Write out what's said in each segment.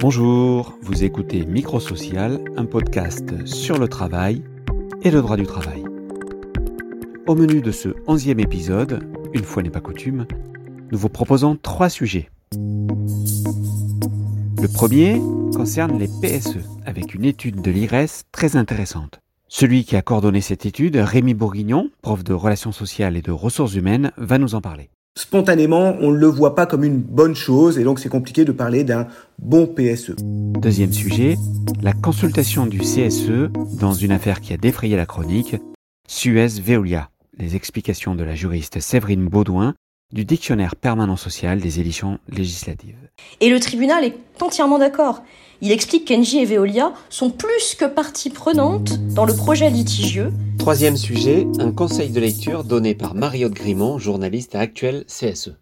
Bonjour, vous écoutez Microsocial, un podcast sur le travail et le droit du travail. Au menu de ce onzième épisode, une fois n'est pas coutume, nous vous proposons trois sujets. Le premier concerne les PSE, avec une étude de l'IRES très intéressante. Celui qui a coordonné cette étude, Rémi Bourguignon, prof de relations sociales et de ressources humaines, va nous en parler spontanément, on ne le voit pas comme une bonne chose et donc c'est compliqué de parler d'un bon PSE. Deuxième sujet, la consultation du CSE dans une affaire qui a défrayé la chronique, Suez-Veolia, les explications de la juriste Séverine Baudouin du dictionnaire permanent social des éditions législatives. Et le tribunal est entièrement d'accord. Il explique qu'Engie et Veolia sont plus que partie prenante dans le projet litigieux. Troisième sujet, un conseil de lecture donné par Mariotte Grimont, journaliste à Actuel CSE.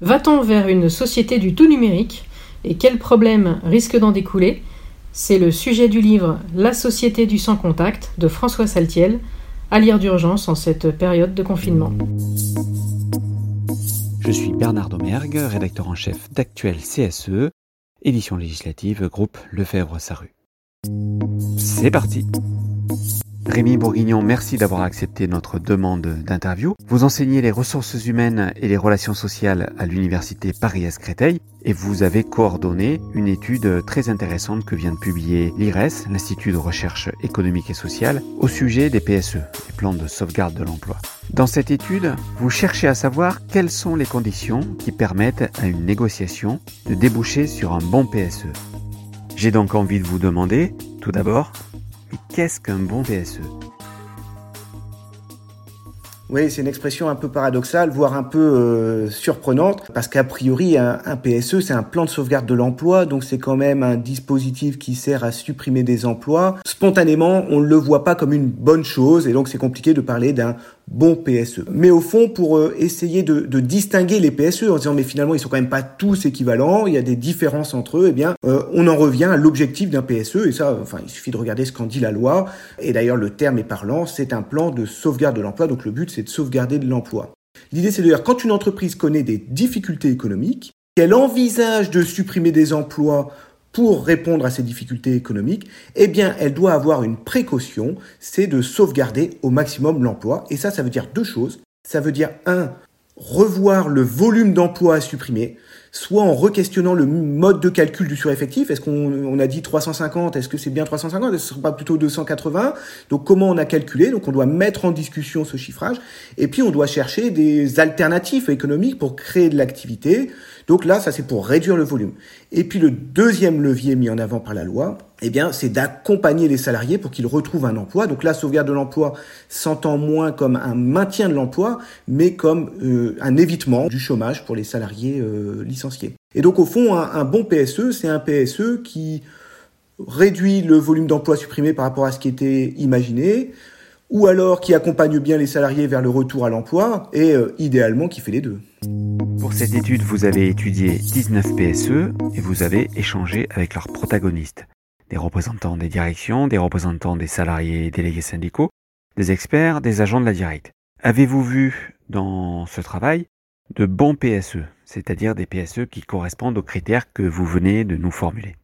Va-t-on vers une société du tout numérique et quels problèmes risquent d'en découler? C'est le sujet du livre La société du sans contact de François Saltiel, à lire d'urgence en cette période de confinement. Je suis Bernard Domergue, rédacteur en chef d'Actuel CSE, édition législative, groupe Lefebvre-Saru. C'est parti Rémi Bourguignon, merci d'avoir accepté notre demande d'interview. Vous enseignez les ressources humaines et les relations sociales à l'université Paris-Créteil et vous avez coordonné une étude très intéressante que vient de publier l'IRES, l'Institut de recherche économique et sociale, au sujet des PSE, les plans de sauvegarde de l'emploi. Dans cette étude, vous cherchez à savoir quelles sont les conditions qui permettent à une négociation de déboucher sur un bon PSE. J'ai donc envie de vous demander, tout d'abord, qu'est-ce qu'un bon PSE oui, c'est une expression un peu paradoxale, voire un peu euh, surprenante, parce qu'a priori, un, un PSE, c'est un plan de sauvegarde de l'emploi, donc c'est quand même un dispositif qui sert à supprimer des emplois. Spontanément, on ne le voit pas comme une bonne chose, et donc c'est compliqué de parler d'un bon PSE. Mais au fond, pour euh, essayer de, de, distinguer les PSE en disant mais finalement ils sont quand même pas tous équivalents, il y a des différences entre eux, eh bien euh, on en revient à l'objectif d'un PSE et ça, enfin il suffit de regarder ce qu'en dit la loi. Et d'ailleurs le terme est parlant, c'est un plan de sauvegarde de l'emploi. Donc le but c'est de sauvegarder de l'emploi. L'idée c'est de quand une entreprise connaît des difficultés économiques, qu'elle envisage de supprimer des emplois pour répondre à ces difficultés économiques, eh bien, elle doit avoir une précaution, c'est de sauvegarder au maximum l'emploi. Et ça, ça veut dire deux choses. Ça veut dire, un, revoir le volume d'emplois à supprimer, soit en requestionnant le mode de calcul du sureffectif. Est-ce qu'on a dit 350 Est-ce que c'est bien 350 Est-ce que ce ne pas plutôt 280 Donc comment on a calculé? Donc on doit mettre en discussion ce chiffrage. Et puis on doit chercher des alternatives économiques pour créer de l'activité. Donc là, ça c'est pour réduire le volume. Et puis le deuxième levier mis en avant par la loi, eh bien, c'est d'accompagner les salariés pour qu'ils retrouvent un emploi. Donc la sauvegarde de l'emploi s'entend moins comme un maintien de l'emploi, mais comme euh, un évitement du chômage pour les salariés euh, licenciés. Et donc au fond, un, bon PSE, c'est un PSE qui réduit le volume d'emploi supprimé par rapport à ce qui était imaginé, ou alors qui accompagne bien les salariés vers le retour à l'emploi, et euh, idéalement qui fait les deux. Pour cette étude, vous avez étudié 19 PSE et vous avez échangé avec leurs protagonistes, des représentants des directions, des représentants des salariés délégués syndicaux, des experts, des agents de la directe. Avez-vous vu dans ce travail de bons PSE, c'est-à-dire des PSE qui correspondent aux critères que vous venez de nous formuler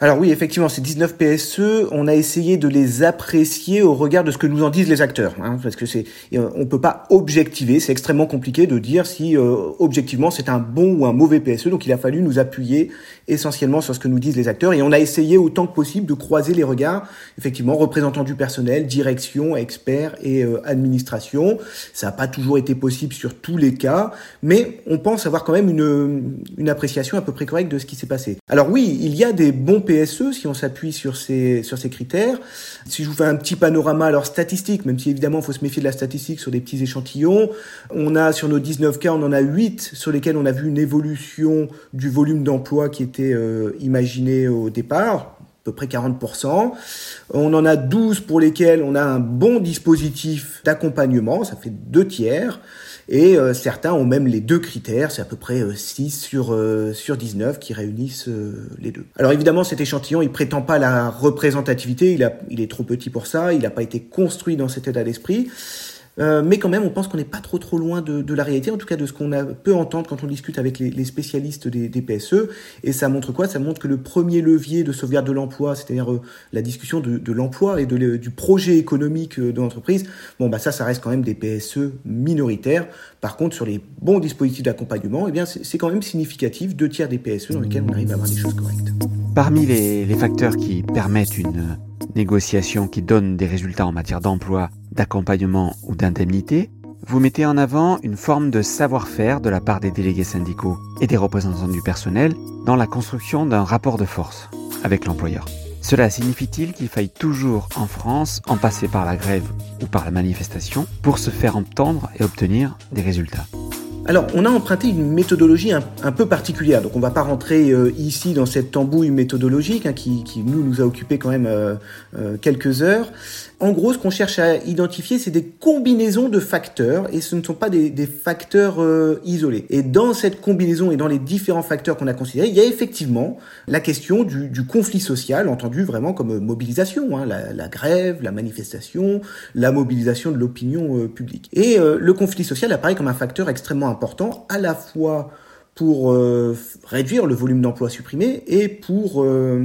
alors oui, effectivement, ces 19 PSE, on a essayé de les apprécier au regard de ce que nous en disent les acteurs, hein, parce que c'est, euh, on peut pas objectiver, c'est extrêmement compliqué de dire si euh, objectivement c'est un bon ou un mauvais PSE. Donc il a fallu nous appuyer essentiellement sur ce que nous disent les acteurs, et on a essayé autant que possible de croiser les regards, effectivement, représentants du personnel, direction, experts et euh, administration. Ça n'a pas toujours été possible sur tous les cas, mais on pense avoir quand même une, une appréciation à peu près correcte de ce qui s'est passé. Alors oui, il y a des bons PSE si on s'appuie sur ces, sur ces critères. Si je vous fais un petit panorama alors statistique, même si évidemment il faut se méfier de la statistique sur des petits échantillons, on a sur nos 19 cas, on en a 8 sur lesquels on a vu une évolution du volume d'emploi qui était euh, imaginé au départ, peu près 40%. On en a 12 pour lesquels on a un bon dispositif d'accompagnement, ça fait deux tiers. Et euh, certains ont même les deux critères, c'est à peu près 6 euh, sur, euh, sur 19 qui réunissent les deux. Alors évidemment, cet échantillon, il prétend pas la représentativité, il, il est trop petit pour ça, il n'a pas été construit dans cet état d'esprit. Euh, mais quand même, on pense qu'on n'est pas trop trop loin de, la réalité, en tout cas de ce qu'on peut entendre quand on discute avec les, spécialistes des, PSE. Et ça montre quoi? Ça montre que le premier levier de sauvegarde de l'emploi, c'est-à-dire euh, la discussion de, l'emploi et de, du projet économique euh, de l'entreprise, bon bah ça, ça reste quand même des PSE minoritaires. Par contre, sur les bons dispositifs d'accompagnement, eh bien c'est quand même significatif, deux tiers des PSE dans lesquels on arrive à avoir des choses correctes. Parmi les facteurs qui permettent une négociation qui donne des résultats en matière d'emploi d'accompagnement ou d'indemnité, vous mettez en avant une forme de savoir-faire de la part des délégués syndicaux et des représentants du personnel dans la construction d'un rapport de force avec l'employeur. Cela signifie-t-il qu'il faille toujours en France en passer par la grève ou par la manifestation pour se faire entendre et obtenir des résultats? Alors, on a emprunté une méthodologie un, peu particulière. Donc, on ne va pas rentrer euh, ici dans cette tambouille méthodologique hein, qui, nous, a occupé quand même euh, euh, quelques heures. En gros, ce qu'on cherche à identifier, c'est des combinaisons de facteurs et ce ne sont pas des, facteurs euh, isolés. Et dans cette combinaison et dans les différents facteurs qu'on a considérés, il y a effectivement la question du, conflit social, entendu vraiment comme mobilisation, hein, la, grève, la manifestation, la mobilisation de l'opinion euh, publique. Et euh, le conflit social apparaît comme un facteur extrêmement important, à la fois pour euh, réduire le volume d'emplois supprimés et pour, euh,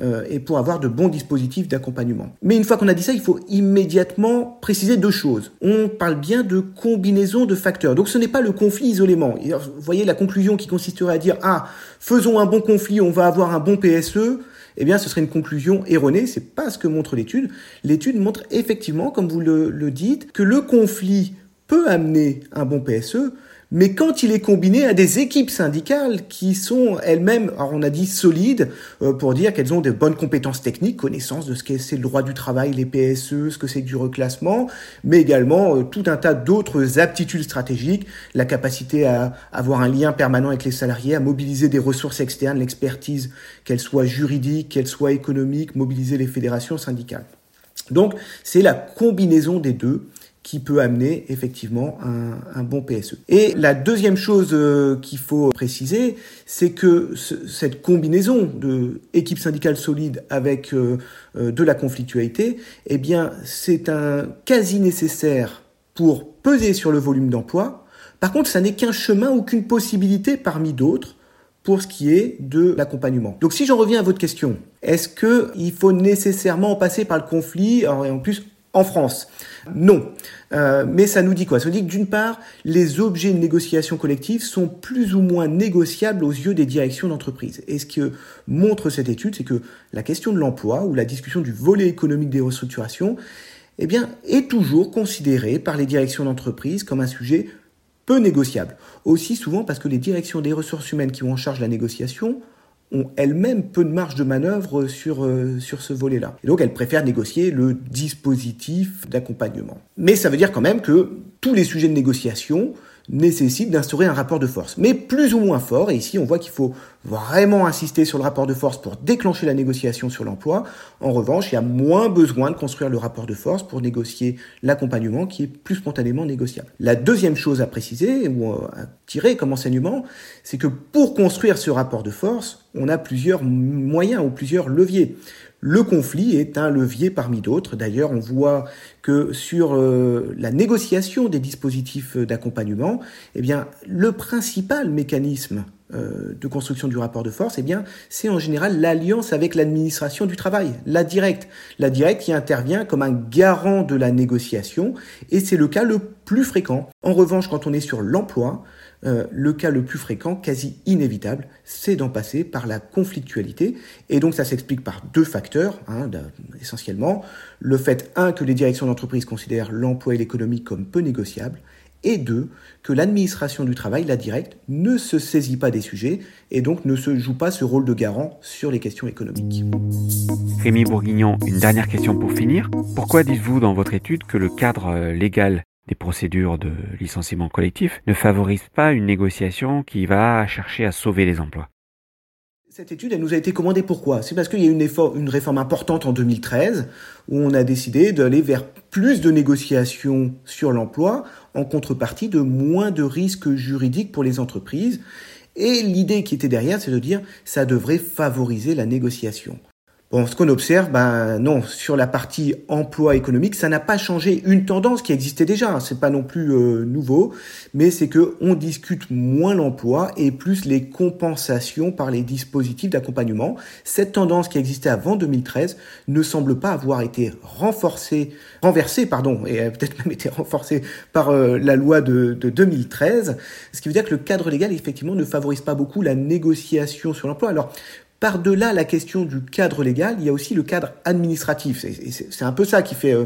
euh, et pour avoir de bons dispositifs d'accompagnement. Mais une fois qu'on a dit ça, il faut immédiatement préciser deux choses. On parle bien de combinaison de facteurs. Donc ce n'est pas le conflit isolément. Vous voyez la conclusion qui consisterait à dire ah faisons un bon conflit, on va avoir un bon PSE. Eh bien, ce serait une conclusion erronée. C'est pas ce que montre l'étude. L'étude montre effectivement, comme vous le dites, que le conflit peut amener un bon PSE, mais quand il est combiné à des équipes syndicales qui sont elles-mêmes, alors on a dit solides, euh, pour dire qu'elles ont des bonnes compétences techniques, connaissance de ce qu'est c'est le droit du travail, les PSE, ce que c'est du reclassement, mais également euh, tout un tas d'autres aptitudes stratégiques, la capacité à avoir un lien permanent avec les salariés, à mobiliser des ressources externes, l'expertise, qu'elle soit juridique, qu'elle soit économique, mobiliser les fédérations syndicales. Donc c'est la combinaison des deux qui peut amener effectivement un, bon PSE. Et la deuxième chose euh, qu'il faut préciser, c'est que cette combinaison de équipe syndicale solide avec euh, euh, de la conflictualité, eh bien, c'est un quasi nécessaire pour peser sur le volume d'emploi. Par contre, ça n'est qu'un chemin ou qu'une possibilité parmi d'autres pour ce qui est de l'accompagnement. Donc si j'en reviens à votre question, est-ce que il faut nécessairement passer par le conflit, en plus en France Non. Euh, mais ça nous dit quoi? Ça nous dit que d'une part, les objets de négociation collective sont plus ou moins négociables aux yeux des directions d'entreprise. Et ce que montre cette étude, c'est que la question de l'emploi ou la discussion du volet économique des restructurations, eh bien, est toujours considérée par les directions d'entreprise comme un sujet peu négociable. Aussi souvent parce que les directions des ressources humaines qui ont en charge la négociation ont elles-mêmes peu de marge de manœuvre sur, euh, sur ce volet-là. Et donc elles préfèrent négocier le dispositif d'accompagnement. Mais ça veut dire quand même que tous les sujets de négociation nécessite d'instaurer un rapport de force, mais plus ou moins fort. Et ici, on voit qu'il faut vraiment insister sur le rapport de force pour déclencher la négociation sur l'emploi. En revanche, il y a moins besoin de construire le rapport de force pour négocier l'accompagnement qui est plus spontanément négociable. La deuxième chose à préciser ou à tirer comme enseignement, c'est que pour construire ce rapport de force, on a plusieurs moyens ou plusieurs leviers. Le conflit est un levier parmi d'autres. D'ailleurs, on voit que sur euh, la négociation des dispositifs d'accompagnement, eh bien, le principal mécanisme euh, de construction du rapport de force, eh bien, c'est en général l'alliance avec l'administration du travail, la directe. La directe qui intervient comme un garant de la négociation, et c'est le cas le plus fréquent. En revanche, quand on est sur l'emploi, euh, le cas le plus fréquent, quasi inévitable, c'est d'en passer par la conflictualité. Et donc ça s'explique par deux facteurs, hein, essentiellement. Le fait, un, que les directions d'entreprise considèrent l'emploi et l'économie comme peu négociables, et deux, que l'administration du travail, la directe, ne se saisit pas des sujets et donc ne se joue pas ce rôle de garant sur les questions économiques. Rémi Bourguignon, une dernière question pour finir. Pourquoi dites-vous dans votre étude que le cadre euh, légal des procédures de licenciement collectif ne favorise pas une négociation qui va chercher à sauver les emplois. Cette étude, elle nous a été commandée pourquoi? C'est parce qu'il y a eu une, une, réforme importante en 2013 où on a décidé d'aller vers plus de négociations sur l'emploi en contrepartie de moins de risques juridiques pour les entreprises. Et l'idée qui était derrière, c'est de dire ça devrait favoriser la négociation. Bon, ce qu'on observe, ben non, sur la partie emploi économique, ça n'a pas changé une tendance qui existait déjà. Hein. C'est pas non plus euh, nouveau, mais c'est que on discute moins l'emploi et plus les compensations par les dispositifs d'accompagnement. Cette tendance qui existait avant 2013 ne semble pas avoir été renforcée, renversée, pardon, et peut-être même été renforcée par euh, la loi de, de 2013. Ce qui veut dire que le cadre légal effectivement ne favorise pas beaucoup la négociation sur l'emploi. Alors par-delà la question du cadre légal, il y a aussi le cadre administratif. C'est un peu ça qui fait euh,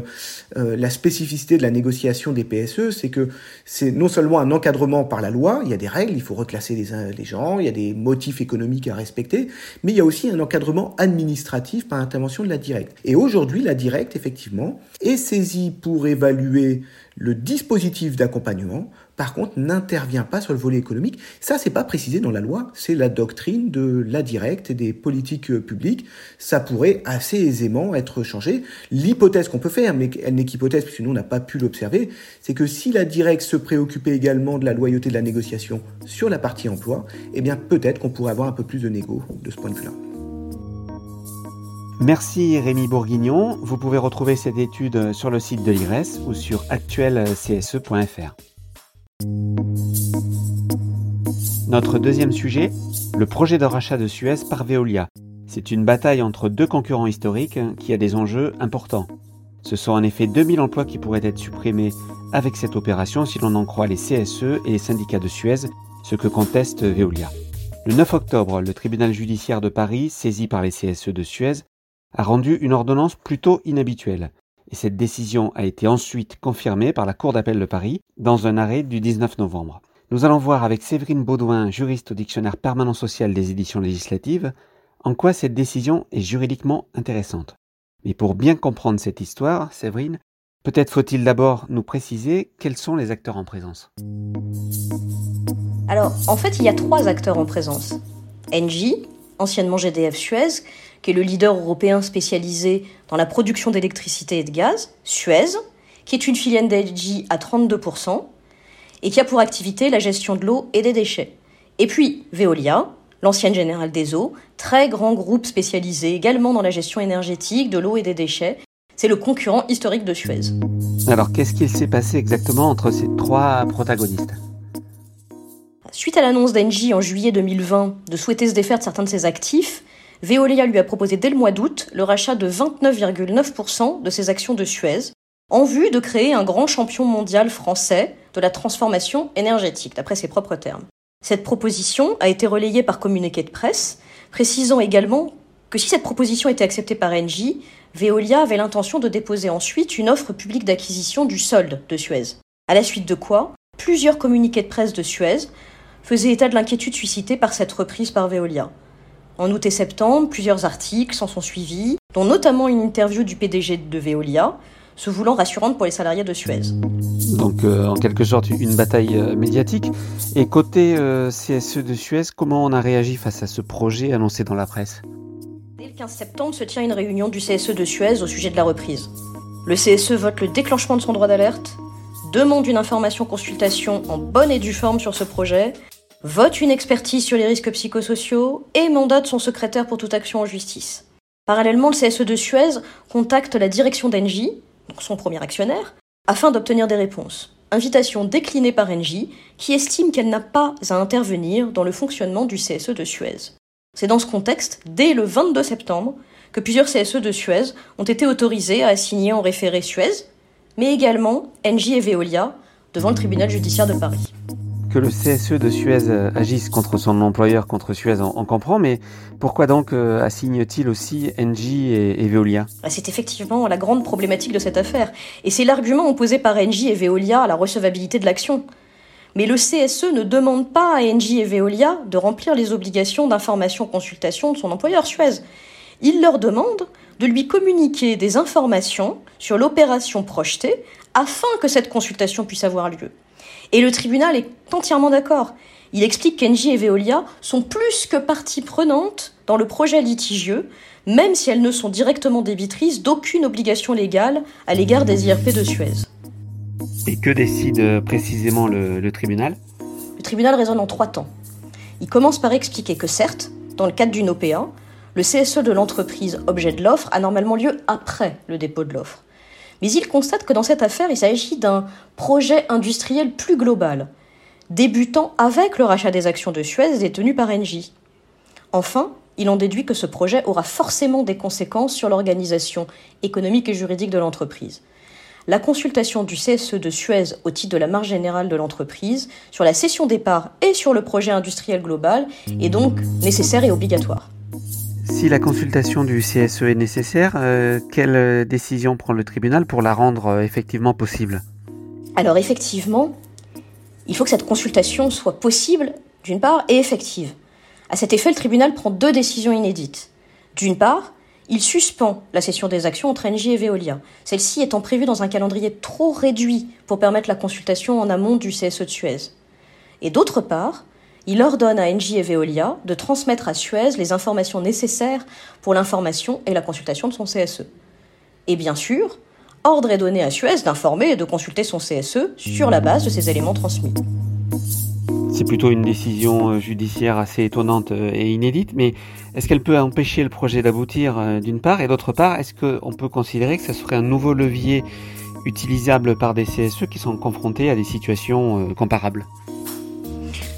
euh, la spécificité de la négociation des PSE, c'est que c'est non seulement un encadrement par la loi, il y a des règles, il faut reclasser les, les, gens, il y a des motifs économiques à respecter, mais il y a aussi un encadrement administratif par intervention de la directe. Et aujourd'hui, la directe, effectivement, est saisie pour évaluer le dispositif d'accompagnement, par contre, n'intervient pas sur le volet économique. Ça, c'est pas précisé dans la loi. C'est la doctrine de la directe et des politiques euh, publiques. Ça pourrait assez aisément être changé. L'hypothèse qu'on peut faire, mais elle n'est qu'hypothèse, puisque nous, on n'a pas pu l'observer, c'est que si la directe se préoccupait également de la loyauté de la négociation sur la partie emploi, eh bien, peut-être qu'on pourrait avoir un peu plus de négo de ce point de vue-là. Merci Rémi Bourguignon. Vous pouvez retrouver cette étude sur le site de l'IRES ou sur actuelcse.fr. Notre deuxième sujet, le projet de rachat de Suez par Veolia. C'est une bataille entre deux concurrents historiques qui a des enjeux importants. Ce sont en effet 2000 emplois qui pourraient être supprimés avec cette opération si l'on en croit les CSE et les syndicats de Suez, ce que conteste Veolia. Le 9 octobre, le tribunal judiciaire de Paris, saisi par les CSE de Suez, a rendu une ordonnance plutôt inhabituelle. Et cette décision a été ensuite confirmée par la Cour d'appel de Paris dans un arrêt du 19 novembre. Nous allons voir avec Séverine Baudouin, juriste au dictionnaire permanent social des éditions législatives, en quoi cette décision est juridiquement intéressante. Mais pour bien comprendre cette histoire, Séverine, peut-être faut-il d'abord nous préciser quels sont les acteurs en présence. Alors, en fait, il y a trois acteurs en présence. Engie, anciennement GDF Suez, qui est le leader européen spécialisé dans la production d'électricité et de gaz, Suez, qui est une filiale d'Engie à 32%, et qui a pour activité la gestion de l'eau et des déchets. Et puis Veolia, l'ancienne générale des eaux, très grand groupe spécialisé également dans la gestion énergétique de l'eau et des déchets. C'est le concurrent historique de Suez. Alors qu'est-ce qu'il s'est passé exactement entre ces trois protagonistes? Suite à l'annonce d'Engie en juillet 2020 de souhaiter se défaire de certains de ses actifs, Veolia lui a proposé dès le mois d'août le rachat de 29,9% de ses actions de Suez, en vue de créer un grand champion mondial français de la transformation énergétique, d'après ses propres termes. Cette proposition a été relayée par communiqué de presse, précisant également que si cette proposition était acceptée par Engie, Veolia avait l'intention de déposer ensuite une offre publique d'acquisition du solde de Suez. À la suite de quoi, plusieurs communiqués de presse de Suez faisaient état de l'inquiétude suscitée par cette reprise par Veolia. En août et septembre, plusieurs articles s'en sont suivis, dont notamment une interview du PDG de Veolia, se voulant rassurante pour les salariés de Suez. Donc euh, en quelque sorte une bataille euh, médiatique. Et côté euh, CSE de Suez, comment on a réagi face à ce projet annoncé dans la presse? Dès le 15 septembre se tient une réunion du CSE de Suez au sujet de la reprise. Le CSE vote le déclenchement de son droit d'alerte, demande une information consultation en bonne et due forme sur ce projet vote une expertise sur les risques psychosociaux et mandate son secrétaire pour toute action en justice. Parallèlement, le CSE de Suez contacte la direction d'Engie, son premier actionnaire, afin d'obtenir des réponses. Invitation déclinée par Engie, qui estime qu'elle n'a pas à intervenir dans le fonctionnement du CSE de Suez. C'est dans ce contexte, dès le 22 septembre, que plusieurs CSE de Suez ont été autorisés à assigner en référé Suez, mais également Engie et Veolia devant le tribunal judiciaire de Paris que le CSE de Suez euh, agisse contre son employeur, contre Suez, on, comprend, mais pourquoi donc euh, assigne-t-il aussi Engie et, Veolia? Bah, C'est effectivement la grande problématique de cette affaire, et c'est l'argument opposé par Engie et Veolia à la recevabilité de l'action. Mais le CSE ne demande pas à Engie et Veolia de remplir les obligations d'information-consultation de son employeur Suez. Il leur demande de lui communiquer des informations sur l'opération projetée afin que cette consultation puisse avoir lieu. Et le tribunal est entièrement d'accord. Il explique qu'Engie et Veolia sont plus que partie prenante dans le projet litigieux, même si elles ne sont directement débitrices d'aucune obligation légale à l'égard des IRP de Suez. Et que décide précisément le, le tribunal? Le tribunal raisonne en trois temps. Il commence par expliquer que certes, dans le cadre d'une OPA, Le CSE de l'entreprise objet de l'offre a normalement lieu après le dépôt de l'offre. Mais il constate que dans cette affaire, il s'agit d'un projet industriel plus global, débutant avec le rachat des actions de Suez détenues par Engie. Enfin, il en déduit que ce projet aura forcément des conséquences sur l'organisation économique et juridique de l'entreprise. La consultation du CSE de Suez au titre de la marge générale de l'entreprise sur la cession des parts et sur le projet industriel global est donc nécessaire et obligatoire. Si la consultation du CSE est nécessaire, euh, quelle décision prend le tribunal pour la rendre euh, effectivement possible? Alors effectivement, il faut que cette consultation soit possible, d'une part, et effective. À cet effet, le tribunal prend deux décisions inédites. D'une part, il suspend la cession des actions entre Engie et Veolia, celle-ci étant prévue dans un calendrier trop réduit pour permettre la consultation en amont du CSE de Suez. Et d'autre part, il ordonne à Engie et Veolia de transmettre à Suez les informations nécessaires pour l'information et la consultation de son CSE. Et bien sûr, ordre est donné à Suez d'informer et de consulter son CSE sur la base de ces éléments transmis. C'est plutôt une décision euh, judiciaire assez étonnante euh, et inédite, mais est-ce qu'elle peut empêcher le projet d'aboutir euh, d'une part? Et d'autre part, est-ce qu'on peut considérer que ce serait un nouveau levier utilisable par des CSE qui sont confrontés à des situations comparables?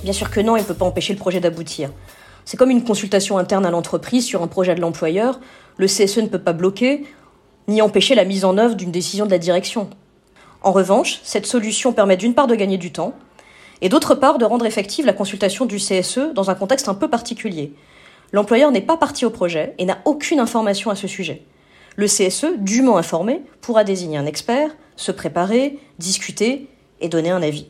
Bien sûr que non, elle ne peut pas empêcher le projet d'aboutir. C'est comme une consultation interne à l'entreprise sur un projet de l'employeur. Le CSE ne peut pas bloquer ni empêcher la mise en œuvre d'une décision de la direction. En revanche, cette solution permet d'une part de gagner du temps, et d'autre part de rendre effective la consultation du CSE dans un contexte un peu particulier. L'employeur n'est pas parti au projet et n'a aucune information à ce sujet. Le CSE, dûment informé, pourra désigner un expert, se préparer, discuter et donner un avis.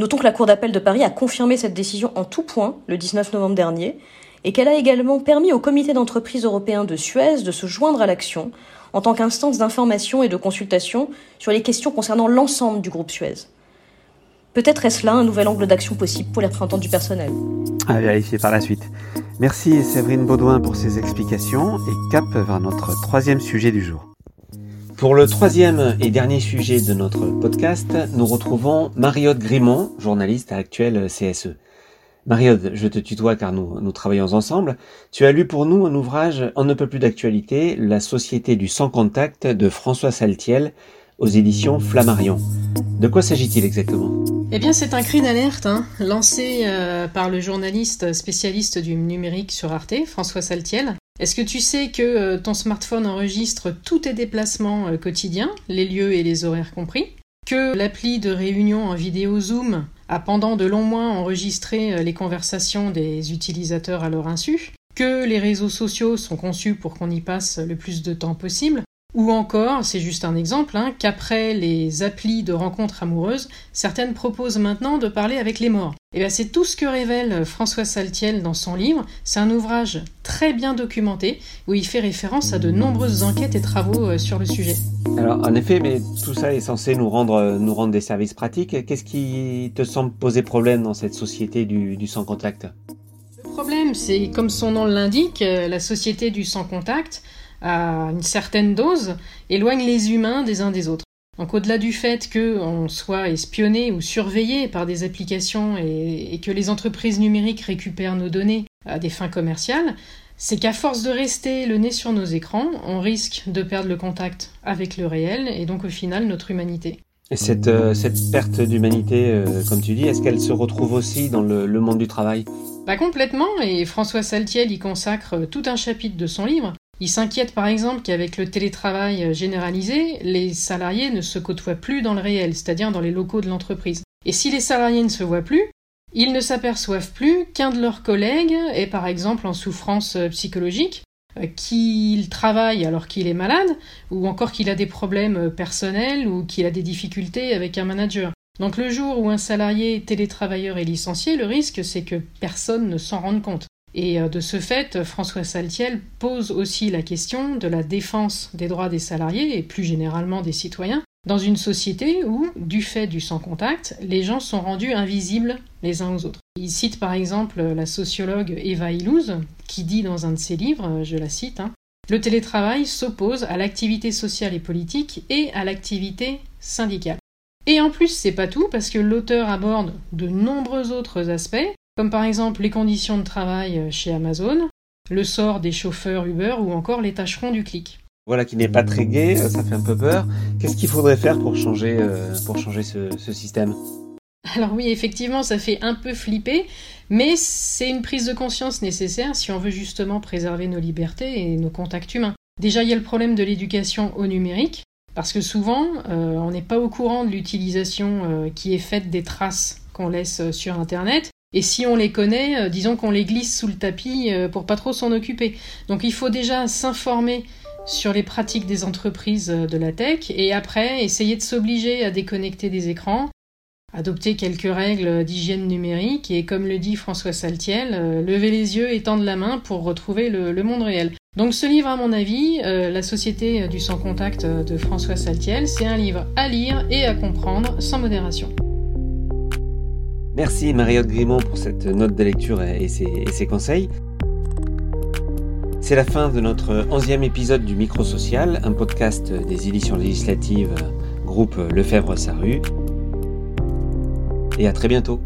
Notons que la Cour d'appel de Paris a confirmé cette décision en tout point le 19 novembre dernier et qu'elle a également permis au comité d'entreprise européen de Suez de se joindre à l'action en tant qu'instance d'information et de consultation sur les questions concernant l'ensemble du groupe Suez. Peut-être est-ce là un nouvel angle d'action possible pour les représentants du personnel? À vérifier par la suite. Merci Séverine Baudouin pour ces explications et cap vers notre troisième sujet du jour. Pour le troisième et dernier sujet de notre podcast, nous retrouvons Mariotte Grimont, journaliste à actuelle CSE. Mariotte, je te tutoie car nous, travaillons ensemble. Tu as lu pour nous un ouvrage en ne peut plus d'actualité, La Société du Sans Contact de François Saltiel aux éditions Flammarion. De quoi s'agit-il exactement? Eh bien, c'est un cri d'alerte hein, lancé euh, par le journaliste spécialiste du numérique sur Arte, François Saltiel. Est-ce que tu sais que euh, ton smartphone enregistre tous tes déplacements euh, quotidiens, les lieux et les horaires compris? Que l'appli de réunion en vidéo Zoom a pendant de longs mois enregistré les conversations des utilisateurs à leur insu? Que les réseaux sociaux sont conçus pour qu'on y passe le plus de temps possible, ou encore, c'est juste un exemple, hein, qu'après les applis de rencontres amoureuses, certaines proposent maintenant de parler avec les morts. Et eh bien c'est tout ce que révèle François Saltiel dans son livre. C'est un ouvrage très bien documenté où il fait référence à de nombreuses enquêtes et travaux euh, sur le sujet. Alors en effet, mais tout ça est censé nous rendre, euh, nous rendre des services pratiques. Qu'est-ce qui te semble poser problème dans cette société du, du sans contact? Le problème, c'est comme son nom l'indique, euh, la société du sans contact à une certaine dose, éloigne les humains des uns des autres. Donc au-delà du fait qu'on soit espionné ou surveillé par des applications et, que les entreprises numériques récupèrent nos données à des fins commerciales, c'est qu'à force de rester le nez sur nos écrans, on risque de perdre le contact avec le réel et donc au final notre humanité. Et cette, euh, perte d'humanité, euh, comme tu dis, est-ce qu'elle se retrouve aussi dans le, monde du travail? Pas complètement, et François Saltiel y consacre tout un chapitre de son livre. Il s'inquiète par exemple qu'avec le télétravail généralisé, les salariés ne se côtoient plus dans le réel, c'est-à-dire dans les locaux de l'entreprise. Et si les salariés ne se voient plus, ils ne s'aperçoivent plus qu'un de leurs collègues est par exemple en souffrance psychologique, euh, qu'il travaille alors qu'il est malade, ou encore qu'il a des problèmes personnels ou qu'il a des difficultés avec un manager. Donc le jour où un salarié télétravailleur est licencié, le risque c'est que personne ne s'en rende compte. Et euh, de ce fait, François Saltiel pose aussi la question de la défense des droits des salariés et plus généralement des citoyens dans une société où, du fait du sans-contact, les gens sont rendus invisibles les uns aux autres. Il cite par exemple la sociologue Eva Illouz, qui dit dans un de ses livres, je la cite, hein, Le télétravail s'oppose à l'activité sociale et politique et à l'activité syndicale. Et en plus, c'est pas tout, parce que l'auteur aborde de nombreux autres aspects, comme par exemple les conditions de travail euh, chez Amazon, le sort des chauffeurs Uber ou encore les tâcherons du clic. Voilà qui n'est pas très gai, ça fait un peu peur. Qu'est-ce qu'il faudrait faire pour changer, pour changer ce, ce système? Alors oui, effectivement, ça fait un peu flipper, mais c'est une prise de conscience nécessaire si on veut justement préserver nos libertés et nos contacts humains. Déjà, il y a le problème de l'éducation au numérique, parce que souvent, euh, on n'est pas au courant de l'utilisation euh, qui est faite des traces qu'on laisse euh, sur Internet. Et si on les connaît, disons qu'on les glisse sous le tapis pour pas trop s'en occuper. Donc il faut déjà s'informer sur les pratiques des entreprises de la tech et après essayer de s'obliger à déconnecter des écrans, adopter quelques règles d'hygiène numérique et comme le dit François Saltiel, lever les yeux et tendre la main pour retrouver le monde réel. Donc ce livre, à mon avis, euh, La Société du sans contact de François Saltiel, c'est un livre à lire et à comprendre sans modération. Merci Mariotte Grimont pour cette note de lecture et ses, conseils. C'est la fin de notre onzième épisode du Micro Social, un podcast des éditions législatives groupe Lefebvre-Saru. Et à très bientôt.